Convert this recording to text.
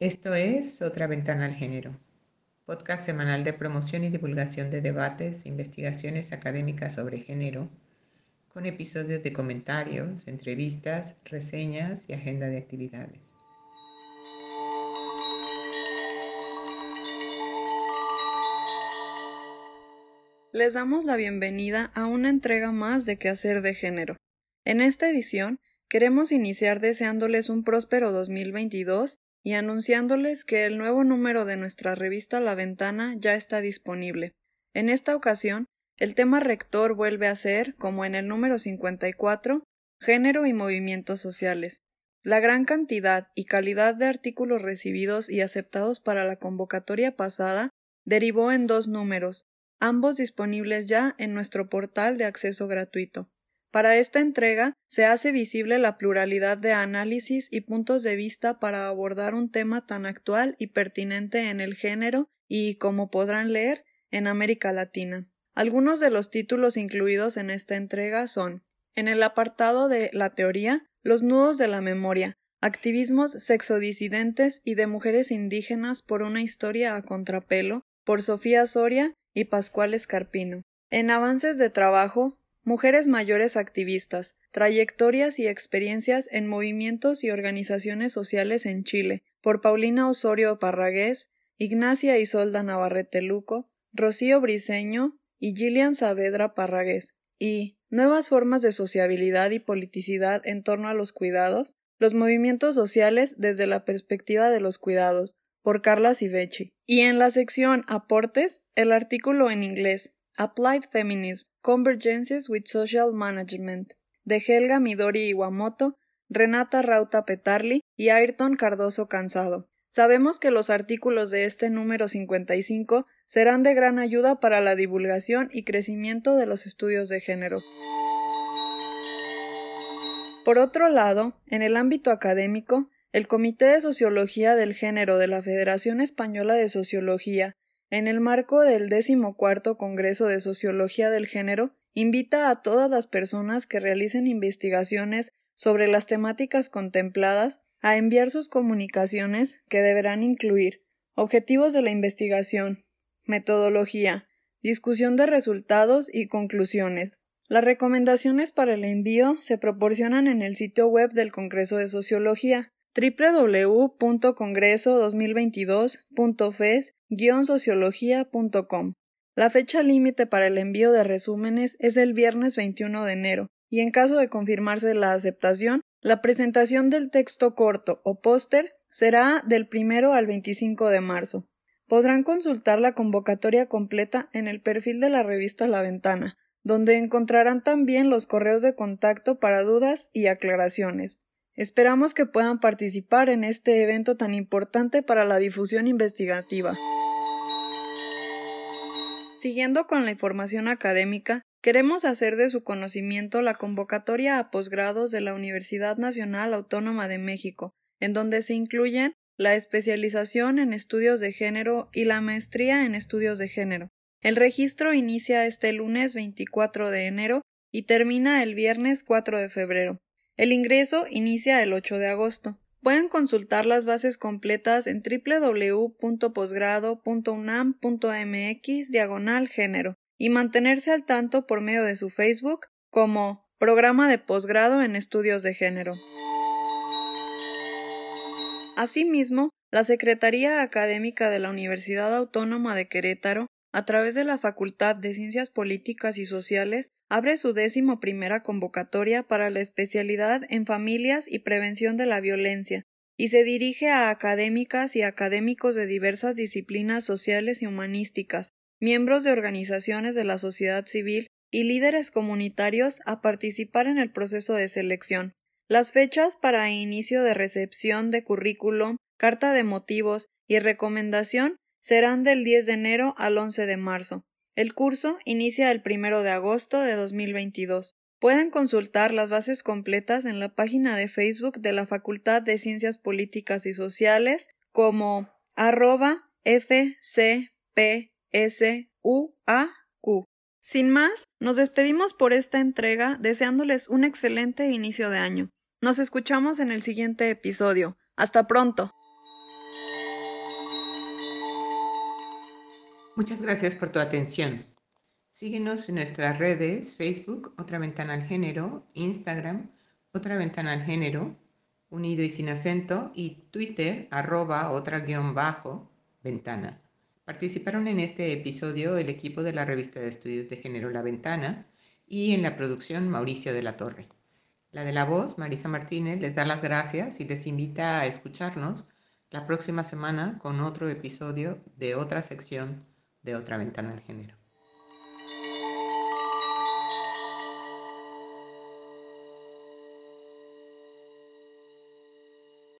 Esto es Otra Ventana al Género, podcast semanal de promoción y divulgación de debates e investigaciones académicas sobre género, con episodios de comentarios, entrevistas, reseñas y agenda de actividades. Les damos la bienvenida a una entrega más de Quehacer de Género. En esta edición queremos iniciar deseándoles un próspero 2022 y anunciándoles que el nuevo número de nuestra revista La Ventana ya está disponible. En esta ocasión, el tema rector vuelve a ser, como en el número 54, género y movimientos sociales. La gran cantidad y calidad de artículos recibidos y aceptados para la convocatoria pasada derivó en dos números, ambos disponibles ya en nuestro portal de acceso gratuito. Para esta entrega se hace visible la pluralidad de análisis y puntos de vista para abordar un tema tan actual y pertinente en el género y, como podrán leer, en América Latina. Algunos de los títulos incluidos en esta entrega son en el apartado de la teoría, los nudos de la memoria, activismos sexodisidentes y de mujeres indígenas por una historia a contrapelo, por Sofía Soria y Pascual Escarpino. En avances de trabajo, Mujeres mayores activistas, trayectorias y experiencias en movimientos y organizaciones sociales en Chile, por Paulina Osorio Parragués, Ignacia Isolda Navarrete Luco, Rocío Briceño y Gillian Saavedra Parragués, y Nuevas formas de sociabilidad y politicidad en torno a los cuidados, los movimientos sociales desde la perspectiva de los cuidados, por Carla Sivechi. Y en la sección Aportes, el artículo en inglés Applied Feminism Convergences with Social Management de Helga Midori Iwamoto, Renata Rauta Petarli y Ayrton Cardoso Cansado. Sabemos que los artículos de este número 55 serán de gran ayuda para la divulgación y crecimiento de los estudios de género. Por otro lado, en el ámbito académico, el Comité de Sociología del Género de la Federación Española de Sociología en el marco del decimocuarto Congreso de Sociología del Género, invita a todas las personas que realicen investigaciones sobre las temáticas contempladas a enviar sus comunicaciones que deberán incluir objetivos de la investigación, metodología, discusión de resultados y conclusiones. Las recomendaciones para el envío se proporcionan en el sitio web del Congreso de Sociología www.congreso2022.fes-sociología.com. La fecha límite para el envío de resúmenes es el viernes 21 de enero, y en caso de confirmarse la aceptación, la presentación del texto corto o póster será del primero al 25 de marzo. Podrán consultar la convocatoria completa en el perfil de la revista La Ventana, donde encontrarán también los correos de contacto para dudas y aclaraciones. Esperamos que puedan participar en este evento tan importante para la difusión investigativa. Siguiendo con la información académica, queremos hacer de su conocimiento la convocatoria a posgrados de la Universidad Nacional Autónoma de México, en donde se incluyen la especialización en estudios de género y la maestría en estudios de género. El registro inicia este lunes 24 de enero y termina el viernes 4 de febrero. El ingreso inicia el 8 de agosto. Pueden consultar las bases completas en www.posgrado.unam.mx diagonal y mantenerse al tanto por medio de su Facebook como Programa de Posgrado en Estudios de Género. Asimismo, la Secretaría Académica de la Universidad Autónoma de Querétaro a través de la Facultad de Ciencias Políticas y Sociales, abre su décimo primera convocatoria para la especialidad en familias y prevención de la violencia, y se dirige a académicas y académicos de diversas disciplinas sociales y humanísticas, miembros de organizaciones de la sociedad civil y líderes comunitarios a participar en el proceso de selección. Las fechas para inicio de recepción de currículum, carta de motivos y recomendación serán del 10 de enero al 11 de marzo. El curso inicia el 1 de agosto de 2022. Pueden consultar las bases completas en la página de Facebook de la Facultad de Ciencias Políticas y Sociales como arroba FCPSUAQ. Sin más, nos despedimos por esta entrega deseándoles un excelente inicio de año. Nos escuchamos en el siguiente episodio. Hasta pronto. Muchas gracias por tu atención. Síguenos en nuestras redes, Facebook, Otra Ventana al Género, Instagram, Otra Ventana al Género, unido y sin acento, y Twitter, arroba otra guion bajo, ventana. Participaron en este episodio el equipo de la revista de estudios de género La Ventana y en la producción Mauricio de la Torre. La de la voz, Marisa Martínez, les da las gracias y les invita a escucharnos la próxima semana con otro episodio de otra sección de otra ventana al género.